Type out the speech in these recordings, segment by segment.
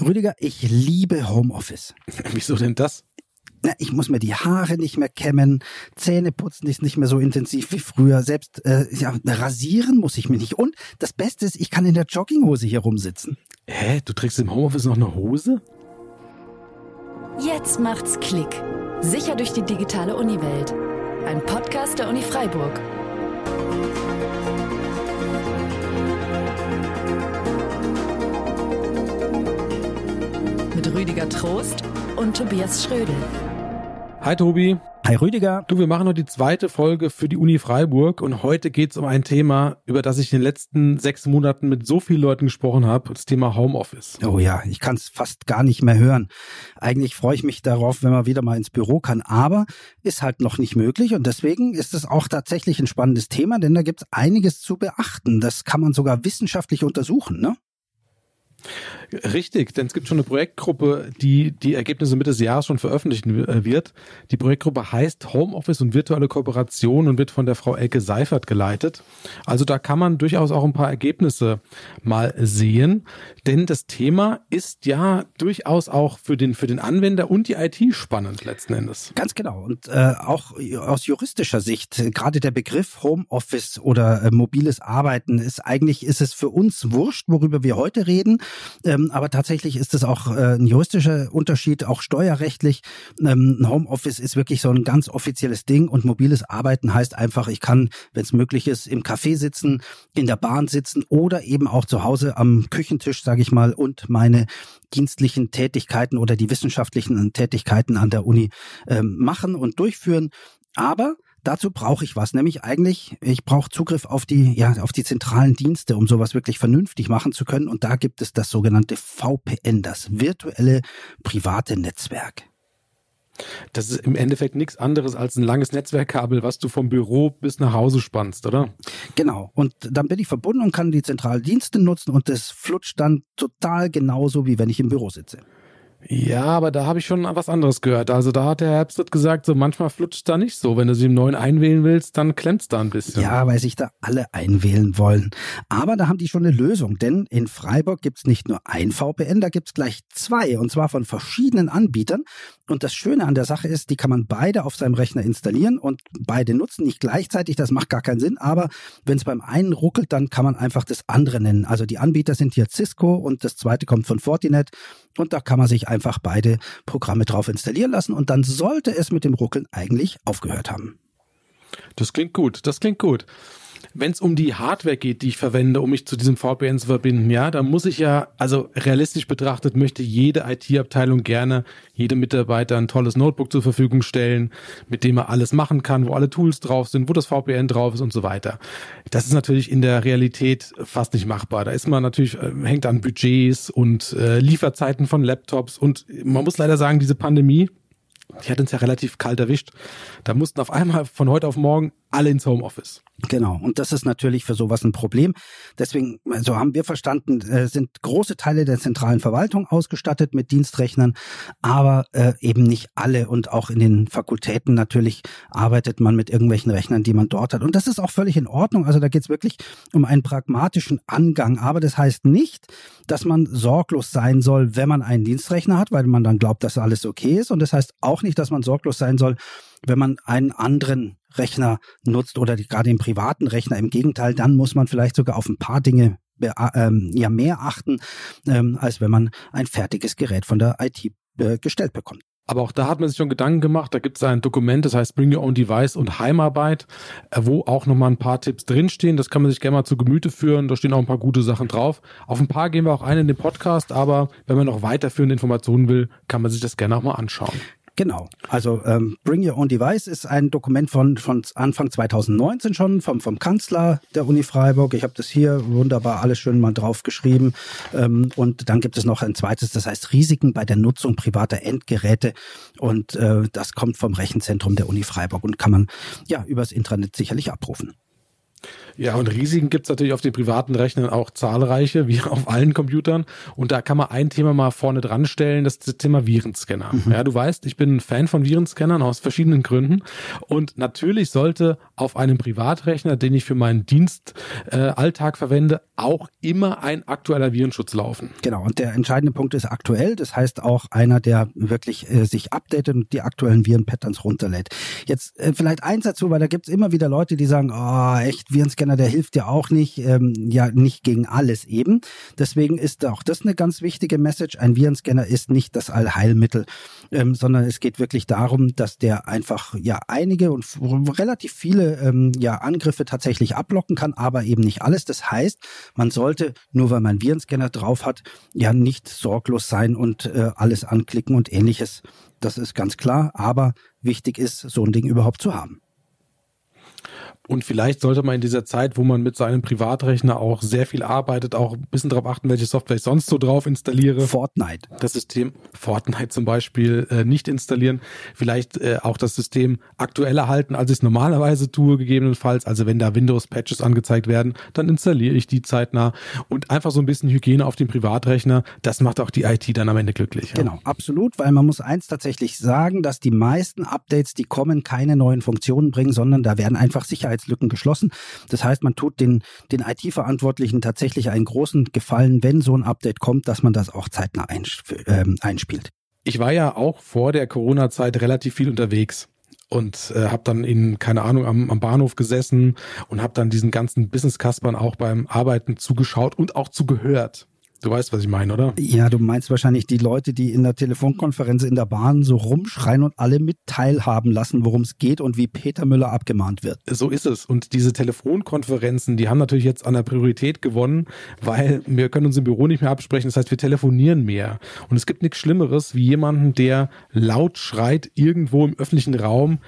Rüdiger, ich liebe Homeoffice. Wieso denn das? Na, ich muss mir die Haare nicht mehr kämmen, Zähne putzen ist nicht mehr so intensiv wie früher, selbst äh, ja, rasieren muss ich mir nicht. Und das Beste ist, ich kann in der Jogginghose hier rumsitzen. Hä, du trägst im Homeoffice noch eine Hose? Jetzt macht's Klick. Sicher durch die digitale Uniwelt. Ein Podcast der Uni Freiburg. Rüdiger Trost und Tobias Schrödel. Hi Tobi. Hi Rüdiger. Du, wir machen heute die zweite Folge für die Uni Freiburg und heute geht es um ein Thema, über das ich in den letzten sechs Monaten mit so vielen Leuten gesprochen habe, das Thema Homeoffice. Oh ja, ich kann es fast gar nicht mehr hören. Eigentlich freue ich mich darauf, wenn man wieder mal ins Büro kann, aber ist halt noch nicht möglich und deswegen ist es auch tatsächlich ein spannendes Thema, denn da gibt es einiges zu beachten. Das kann man sogar wissenschaftlich untersuchen, ne? Richtig, denn es gibt schon eine Projektgruppe, die die Ergebnisse Mitte des Jahres schon veröffentlichen äh, wird. Die Projektgruppe heißt Homeoffice und virtuelle Kooperation und wird von der Frau Elke Seifert geleitet. Also da kann man durchaus auch ein paar Ergebnisse mal sehen, denn das Thema ist ja durchaus auch für den für den Anwender und die IT spannend letzten Endes. Ganz genau und äh, auch aus juristischer Sicht gerade der Begriff Homeoffice oder äh, mobiles Arbeiten ist eigentlich ist es für uns wurscht, worüber wir heute reden. Ähm, aber tatsächlich ist es auch äh, ein juristischer Unterschied, auch steuerrechtlich. Ähm, ein Homeoffice ist wirklich so ein ganz offizielles Ding und mobiles Arbeiten heißt einfach, ich kann, wenn es möglich ist, im Café sitzen, in der Bahn sitzen oder eben auch zu Hause am Küchentisch, sage ich mal, und meine dienstlichen Tätigkeiten oder die wissenschaftlichen Tätigkeiten an der Uni ähm, machen und durchführen. Aber Dazu brauche ich was, nämlich eigentlich, ich brauche Zugriff auf die, ja, auf die zentralen Dienste, um sowas wirklich vernünftig machen zu können. Und da gibt es das sogenannte VPN, das virtuelle private Netzwerk. Das ist im Endeffekt nichts anderes als ein langes Netzwerkkabel, was du vom Büro bis nach Hause spannst, oder? Genau. Und dann bin ich verbunden und kann die zentralen Dienste nutzen und das flutscht dann total genauso, wie wenn ich im Büro sitze. Ja, aber da habe ich schon was anderes gehört. Also da hat der Herbst gesagt, so manchmal flutscht da nicht so. Wenn du sie im neuen einwählen willst, dann klemmt's da ein bisschen. Ja, weil sich da alle einwählen wollen. Aber da haben die schon eine Lösung, denn in Freiburg gibt's nicht nur ein VPN, da gibt's gleich zwei und zwar von verschiedenen Anbietern. Und das Schöne an der Sache ist, die kann man beide auf seinem Rechner installieren und beide nutzen, nicht gleichzeitig, das macht gar keinen Sinn, aber wenn es beim einen ruckelt, dann kann man einfach das andere nennen. Also die Anbieter sind hier Cisco und das zweite kommt von Fortinet und da kann man sich einfach beide Programme drauf installieren lassen und dann sollte es mit dem Ruckeln eigentlich aufgehört haben. Das klingt gut, das klingt gut wenn es um die Hardware geht, die ich verwende, um mich zu diesem VPN zu verbinden, ja, dann muss ich ja, also realistisch betrachtet, möchte jede IT-Abteilung gerne jedem Mitarbeiter ein tolles Notebook zur Verfügung stellen, mit dem er alles machen kann, wo alle Tools drauf sind, wo das VPN drauf ist und so weiter. Das ist natürlich in der Realität fast nicht machbar. Da ist man natürlich, äh, hängt an Budgets und äh, Lieferzeiten von Laptops und man muss leider sagen, diese Pandemie, die hat uns ja relativ kalt erwischt. Da mussten auf einmal von heute auf morgen alle ins Homeoffice. Genau, und das ist natürlich für sowas ein Problem. Deswegen, so also haben wir verstanden, äh, sind große Teile der zentralen Verwaltung ausgestattet mit Dienstrechnern, aber äh, eben nicht alle. Und auch in den Fakultäten natürlich arbeitet man mit irgendwelchen Rechnern, die man dort hat. Und das ist auch völlig in Ordnung. Also da geht es wirklich um einen pragmatischen Angang. Aber das heißt nicht, dass man sorglos sein soll, wenn man einen Dienstrechner hat, weil man dann glaubt, dass alles okay ist. Und das heißt auch nicht, dass man sorglos sein soll, wenn man einen anderen Rechner nutzt oder die, gerade den privaten Rechner. Im Gegenteil, dann muss man vielleicht sogar auf ein paar Dinge ähm, ja mehr achten, ähm, als wenn man ein fertiges Gerät von der IT äh, gestellt bekommt. Aber auch da hat man sich schon Gedanken gemacht. Da gibt es ein Dokument, das heißt Bring Your Own Device und Heimarbeit, äh, wo auch nochmal ein paar Tipps drinstehen. Das kann man sich gerne mal zu Gemüte führen. Da stehen auch ein paar gute Sachen drauf. Auf ein paar gehen wir auch ein in den Podcast, aber wenn man noch weiterführende Informationen will, kann man sich das gerne auch mal anschauen. Genau. Also ähm, Bring Your Own Device ist ein Dokument von, von Anfang 2019 schon vom, vom Kanzler der Uni Freiburg. Ich habe das hier wunderbar alles schön mal drauf geschrieben. Ähm, und dann gibt es noch ein zweites, das heißt Risiken bei der Nutzung privater Endgeräte. Und äh, das kommt vom Rechenzentrum der Uni Freiburg und kann man ja übers Intranet sicherlich abrufen. Ja, und Risiken gibt's natürlich auf den privaten Rechnern auch zahlreiche, wie auf allen Computern. Und da kann man ein Thema mal vorne dran stellen, das, das Thema Virenscanner. Mhm. Ja, du weißt, ich bin ein Fan von Virenscannern aus verschiedenen Gründen. Und natürlich sollte auf einem Privatrechner, den ich für meinen Dienstalltag äh, verwende, auch immer ein aktueller Virenschutz laufen. Genau, und der entscheidende Punkt ist aktuell. Das heißt auch einer, der wirklich äh, sich updatet und die aktuellen Virenpatterns runterlädt. Jetzt äh, vielleicht eins dazu, weil da gibt's immer wieder Leute, die sagen, oh, echt, Virenscanner, der hilft ja auch nicht, ähm, ja nicht gegen alles eben. Deswegen ist auch das eine ganz wichtige Message. Ein Virenscanner ist nicht das Allheilmittel, ähm, sondern es geht wirklich darum, dass der einfach ja einige und relativ viele ähm, ja Angriffe tatsächlich ablocken kann, aber eben nicht alles. Das heißt, man sollte nur weil man Virenscanner drauf hat, ja nicht sorglos sein und äh, alles anklicken und ähnliches. Das ist ganz klar, aber wichtig ist, so ein Ding überhaupt zu haben. Und vielleicht sollte man in dieser Zeit, wo man mit seinem Privatrechner auch sehr viel arbeitet, auch ein bisschen darauf achten, welche Software ich sonst so drauf installiere. Fortnite. Das System Fortnite zum Beispiel äh, nicht installieren. Vielleicht äh, auch das System aktueller halten, als ich es normalerweise tue, gegebenenfalls. Also wenn da Windows-Patches angezeigt werden, dann installiere ich die zeitnah. Und einfach so ein bisschen Hygiene auf dem Privatrechner, das macht auch die IT dann am Ende glücklich. Genau, ja. absolut, weil man muss eins tatsächlich sagen, dass die meisten Updates, die kommen, keine neuen Funktionen bringen, sondern da werden einfach Sicherheits Sicherheitslücken geschlossen. Das heißt, man tut den, den IT-Verantwortlichen tatsächlich einen großen Gefallen, wenn so ein Update kommt, dass man das auch zeitnah äh, einspielt. Ich war ja auch vor der Corona-Zeit relativ viel unterwegs und äh, habe dann in keine Ahnung am, am Bahnhof gesessen und habe dann diesen ganzen Business-Kaspern auch beim Arbeiten zugeschaut und auch zugehört. Du weißt, was ich meine, oder? Ja, du meinst wahrscheinlich die Leute, die in der Telefonkonferenz in der Bahn so rumschreien und alle mit teilhaben lassen, worum es geht und wie Peter Müller abgemahnt wird. So ist es. Und diese Telefonkonferenzen, die haben natürlich jetzt an der Priorität gewonnen, weil wir können uns im Büro nicht mehr absprechen. Das heißt, wir telefonieren mehr. Und es gibt nichts Schlimmeres wie jemanden, der laut schreit irgendwo im öffentlichen Raum,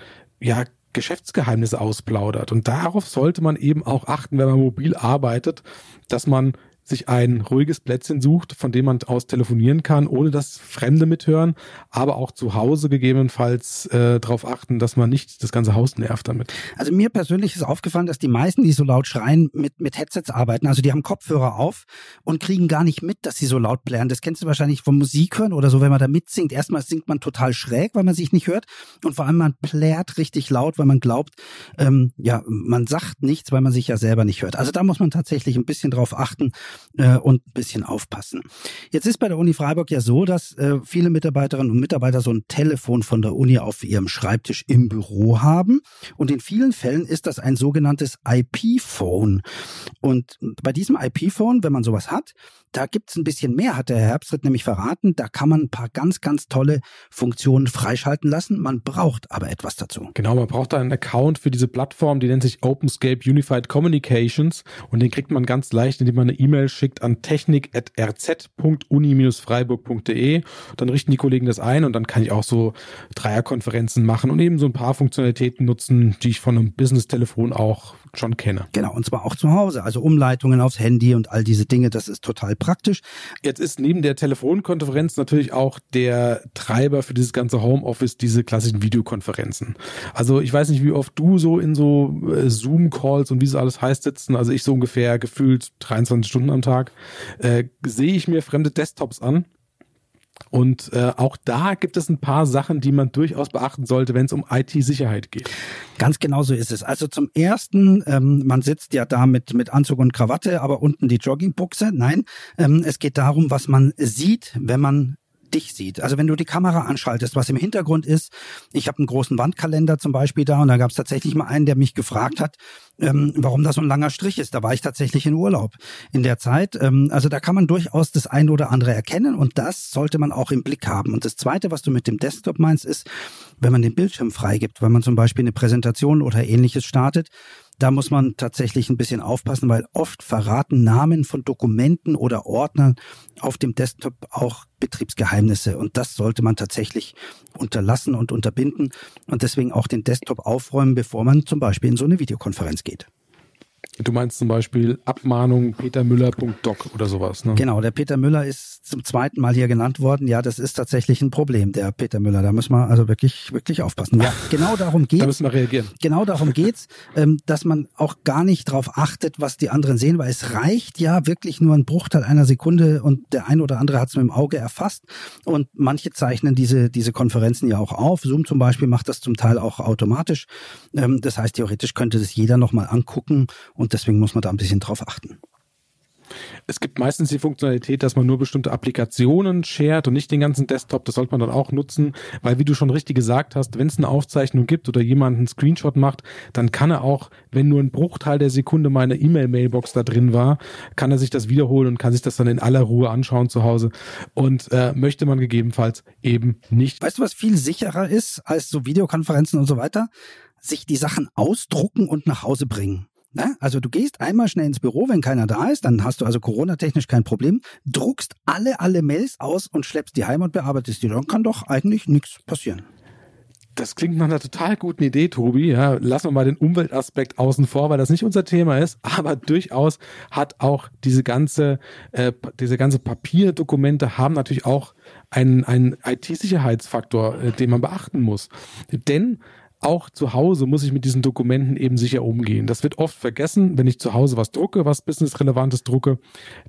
ja, Geschäftsgeheimnisse ausplaudert. Und darauf sollte man eben auch achten, wenn man mobil arbeitet, dass man sich ein ruhiges Plätzchen sucht, von dem man aus telefonieren kann, ohne dass Fremde mithören, aber auch zu Hause gegebenenfalls äh, darauf achten, dass man nicht das ganze Haus nervt damit. Also mir persönlich ist aufgefallen, dass die meisten, die so laut schreien, mit, mit Headsets arbeiten. Also die haben Kopfhörer auf und kriegen gar nicht mit, dass sie so laut plären. Das kennst du wahrscheinlich vom Musik hören oder so, wenn man da mitsingt. Erstmal singt man total schräg, weil man sich nicht hört und vor allem man plärt richtig laut, weil man glaubt, ähm, ja, man sagt nichts, weil man sich ja selber nicht hört. Also da muss man tatsächlich ein bisschen drauf achten, äh, und ein bisschen aufpassen. Jetzt ist bei der Uni Freiburg ja so, dass äh, viele Mitarbeiterinnen und Mitarbeiter so ein Telefon von der Uni auf ihrem Schreibtisch im Büro haben. Und in vielen Fällen ist das ein sogenanntes IP-Phone. Und bei diesem IP-Phone, wenn man sowas hat, da gibt's ein bisschen mehr, hat der Herr Herbstritt nämlich verraten. Da kann man ein paar ganz, ganz tolle Funktionen freischalten lassen. Man braucht aber etwas dazu. Genau, man braucht da einen Account für diese Plattform, die nennt sich OpenScape Unified Communications und den kriegt man ganz leicht, indem man eine E-Mail schickt an technik.rz.uni-freiburg.de. Dann richten die Kollegen das ein und dann kann ich auch so Dreierkonferenzen machen und eben so ein paar Funktionalitäten nutzen, die ich von einem Business-Telefon auch schon kenne. Genau, und zwar auch zu Hause. Also Umleitungen aufs Handy und all diese Dinge, das ist total praktisch. Jetzt ist neben der Telefonkonferenz natürlich auch der Treiber für dieses ganze Homeoffice diese klassischen Videokonferenzen. Also ich weiß nicht, wie oft du so in so äh, Zoom-Calls und wie es alles heißt sitzen. Also ich so ungefähr gefühlt 23 Stunden am Tag. Äh, sehe ich mir fremde Desktops an und äh, auch da gibt es ein paar Sachen, die man durchaus beachten sollte, wenn es um IT-Sicherheit geht. Ganz genau so ist es. Also zum ersten, ähm, man sitzt ja da mit, mit Anzug und Krawatte, aber unten die Joggingbuchse. Nein, ähm, es geht darum, was man sieht, wenn man dich sieht. Also wenn du die Kamera anschaltest, was im Hintergrund ist, ich habe einen großen Wandkalender zum Beispiel da und da gab es tatsächlich mal einen, der mich gefragt hat, ähm, warum da so ein langer Strich ist. Da war ich tatsächlich in Urlaub in der Zeit. Ähm, also da kann man durchaus das eine oder andere erkennen und das sollte man auch im Blick haben. Und das Zweite, was du mit dem Desktop meinst, ist, wenn man den Bildschirm freigibt, wenn man zum Beispiel eine Präsentation oder ähnliches startet, da muss man tatsächlich ein bisschen aufpassen, weil oft verraten Namen von Dokumenten oder Ordnern auf dem Desktop auch Betriebsgeheimnisse. Und das sollte man tatsächlich unterlassen und unterbinden und deswegen auch den Desktop aufräumen, bevor man zum Beispiel in so eine Videokonferenz geht. Du meinst zum Beispiel Abmahnung petermüller.doc oder sowas, ne? Genau, der Peter Müller ist zum zweiten Mal hier genannt worden. Ja, das ist tatsächlich ein Problem, der Peter Müller. Da müssen wir also wirklich, wirklich aufpassen. Ja, genau darum geht's. da müssen wir reagieren. Genau darum geht's, ähm, dass man auch gar nicht darauf achtet, was die anderen sehen, weil es reicht ja wirklich nur ein Bruchteil einer Sekunde und der ein oder andere hat es mit dem Auge erfasst. Und manche zeichnen diese, diese Konferenzen ja auch auf. Zoom zum Beispiel macht das zum Teil auch automatisch. Ähm, das heißt, theoretisch könnte das jeder nochmal angucken und deswegen muss man da ein bisschen drauf achten. Es gibt meistens die Funktionalität, dass man nur bestimmte Applikationen shared und nicht den ganzen Desktop. Das sollte man dann auch nutzen, weil wie du schon richtig gesagt hast, wenn es eine Aufzeichnung gibt oder jemand einen Screenshot macht, dann kann er auch, wenn nur ein Bruchteil der Sekunde meine E-Mail-Mailbox da drin war, kann er sich das wiederholen und kann sich das dann in aller Ruhe anschauen zu Hause. Und äh, möchte man gegebenenfalls eben nicht. Weißt du, was viel sicherer ist als so Videokonferenzen und so weiter? Sich die Sachen ausdrucken und nach Hause bringen. Ne? Also du gehst einmal schnell ins Büro, wenn keiner da ist, dann hast du also Corona-technisch kein Problem, druckst alle, alle Mails aus und schleppst die heim und bearbeitest die. Dann kann doch eigentlich nichts passieren. Das klingt nach einer total guten Idee, Tobi. Ja, lassen wir mal den Umweltaspekt außen vor, weil das nicht unser Thema ist. Aber durchaus hat auch diese ganze, äh, diese ganze Papierdokumente haben natürlich auch einen, einen IT-Sicherheitsfaktor, äh, den man beachten muss. Denn auch zu Hause muss ich mit diesen Dokumenten eben sicher umgehen. Das wird oft vergessen, wenn ich zu Hause was drucke, was businessrelevantes drucke,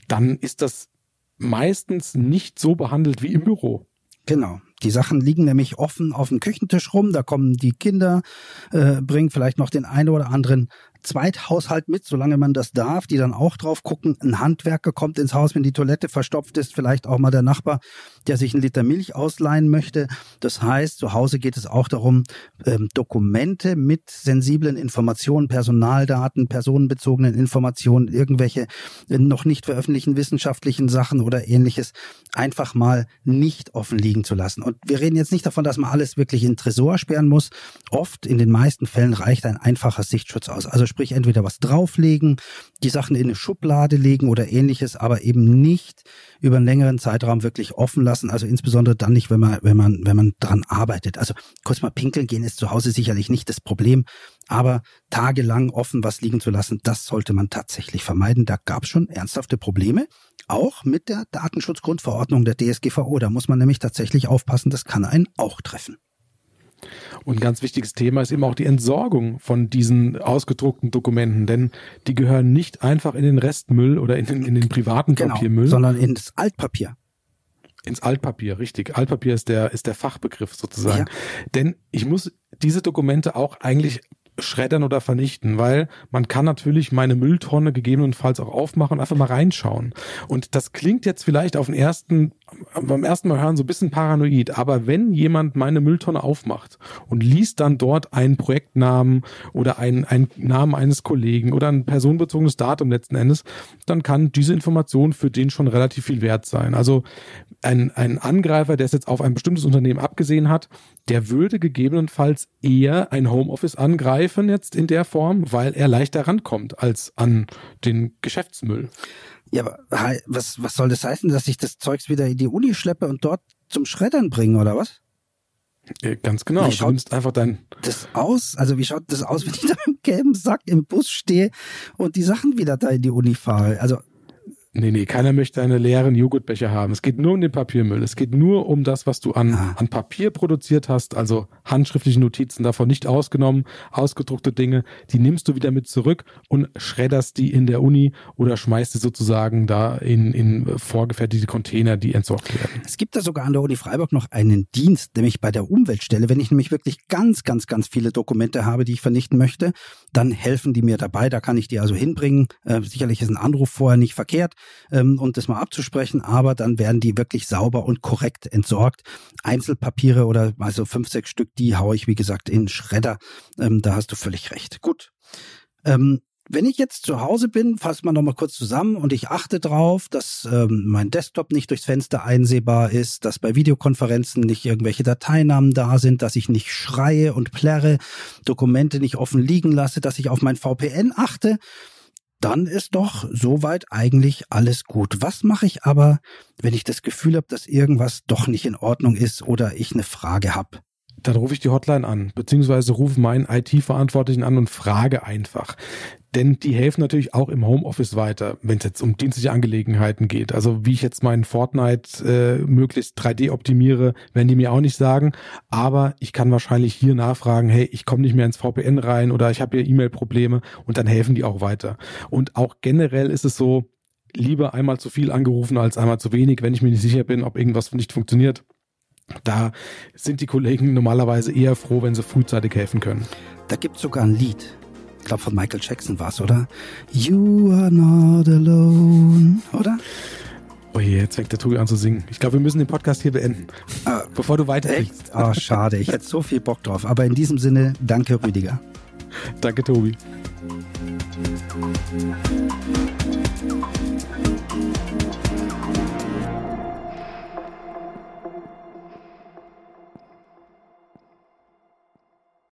dann ist das meistens nicht so behandelt wie im Büro. Genau. Die Sachen liegen nämlich offen auf dem Küchentisch rum. Da kommen die Kinder, äh, bringen vielleicht noch den einen oder anderen Zweithaushalt mit, solange man das darf, die dann auch drauf gucken. Ein Handwerker kommt ins Haus, wenn die Toilette verstopft ist, vielleicht auch mal der Nachbar, der sich einen Liter Milch ausleihen möchte. Das heißt, zu Hause geht es auch darum, ähm, Dokumente mit sensiblen Informationen, Personaldaten, personenbezogenen Informationen, irgendwelche äh, noch nicht veröffentlichten wissenschaftlichen Sachen oder ähnliches einfach mal nicht offen liegen zu lassen. Und wir reden jetzt nicht davon, dass man alles wirklich in Tresor sperren muss. Oft, in den meisten Fällen reicht ein einfacher Sichtschutz aus. Also sprich entweder was drauflegen, die Sachen in eine Schublade legen oder ähnliches, aber eben nicht über einen längeren Zeitraum wirklich offen lassen. Also insbesondere dann nicht, wenn man, wenn man, wenn man dran arbeitet. Also kurz mal pinkeln gehen ist zu Hause sicherlich nicht das Problem, aber tagelang offen was liegen zu lassen, das sollte man tatsächlich vermeiden. Da gab es schon ernsthafte Probleme, auch mit der Datenschutzgrundverordnung der DSGVO. Da muss man nämlich tatsächlich aufpassen, das kann einen auch treffen. Und ein ganz wichtiges Thema ist eben auch die Entsorgung von diesen ausgedruckten Dokumenten, denn die gehören nicht einfach in den Restmüll oder in den, in den privaten genau, Papiermüll. Sondern ins Altpapier. Ins Altpapier, richtig. Altpapier ist der, ist der Fachbegriff sozusagen. Ja. Denn ich muss diese Dokumente auch eigentlich schreddern oder vernichten, weil man kann natürlich meine Mülltonne gegebenenfalls auch aufmachen und einfach mal reinschauen. Und das klingt jetzt vielleicht auf den ersten, beim ersten Mal hören so ein bisschen paranoid, aber wenn jemand meine Mülltonne aufmacht und liest dann dort einen Projektnamen oder einen, einen Namen eines Kollegen oder ein personenbezogenes Datum letzten Endes, dann kann diese Information für den schon relativ viel wert sein. Also ein, ein Angreifer, der es jetzt auf ein bestimmtes Unternehmen abgesehen hat, der würde gegebenenfalls eher ein Homeoffice angreifen jetzt in der Form, weil er leichter rankommt als an den Geschäftsmüll. Ja, aber was, was soll das heißen, dass ich das Zeugs wieder in die Uni schleppe und dort zum Schreddern bringe, oder was? Ja, ganz genau. Wie schaut du einfach dein das aus? Also wie schaut das aus, wenn ich da im gelben Sack im Bus stehe und die Sachen wieder da in die Uni fahre? Also Nee, nee, keiner möchte einen leeren Joghurtbecher haben. Es geht nur um den Papiermüll. Es geht nur um das, was du an, ah. an Papier produziert hast, also handschriftliche Notizen davon nicht ausgenommen, ausgedruckte Dinge, die nimmst du wieder mit zurück und schredderst die in der Uni oder schmeißt sie sozusagen da in, in vorgefertigte Container, die entsorgt werden. Es gibt da sogar an der Uni Freiburg noch einen Dienst, nämlich bei der Umweltstelle. Wenn ich nämlich wirklich ganz, ganz, ganz viele Dokumente habe, die ich vernichten möchte, dann helfen die mir dabei. Da kann ich die also hinbringen. Äh, sicherlich ist ein Anruf vorher nicht verkehrt ähm, und das mal abzusprechen, aber dann werden die wirklich sauber und korrekt entsorgt. Einzelpapiere oder also fünf, sechs Stück, die haue ich, wie gesagt, in Schredder. Ähm, da hast du völlig recht. Gut. Ähm, wenn ich jetzt zu Hause bin, fassen wir nochmal kurz zusammen und ich achte drauf, dass ähm, mein Desktop nicht durchs Fenster einsehbar ist, dass bei Videokonferenzen nicht irgendwelche Dateinamen da sind, dass ich nicht schreie und plärre, Dokumente nicht offen liegen lasse, dass ich auf mein VPN achte, dann ist doch soweit eigentlich alles gut. Was mache ich aber, wenn ich das Gefühl habe, dass irgendwas doch nicht in Ordnung ist oder ich eine Frage habe? Dann rufe ich die Hotline an, beziehungsweise rufe meinen IT-Verantwortlichen an und frage einfach. Denn die helfen natürlich auch im Homeoffice weiter, wenn es jetzt um dienstliche Angelegenheiten geht. Also wie ich jetzt meinen Fortnite äh, möglichst 3D optimiere, werden die mir auch nicht sagen. Aber ich kann wahrscheinlich hier nachfragen, hey, ich komme nicht mehr ins VPN rein oder ich habe hier E-Mail-Probleme und dann helfen die auch weiter. Und auch generell ist es so, lieber einmal zu viel angerufen als einmal zu wenig, wenn ich mir nicht sicher bin, ob irgendwas nicht funktioniert. Da sind die Kollegen normalerweise eher froh, wenn sie frühzeitig helfen können. Da gibt es sogar ein Lied ich glaube von Michael Jackson war es, oder? You are not alone, oder? Oh je, jetzt fängt der Tobi an zu singen. Ich glaube, wir müssen den Podcast hier beenden, ah, bevor du weiterfliegst. Oh, schade. Ich hätte so viel Bock drauf. Aber in diesem Sinne, danke, Rüdiger. danke, Tobi.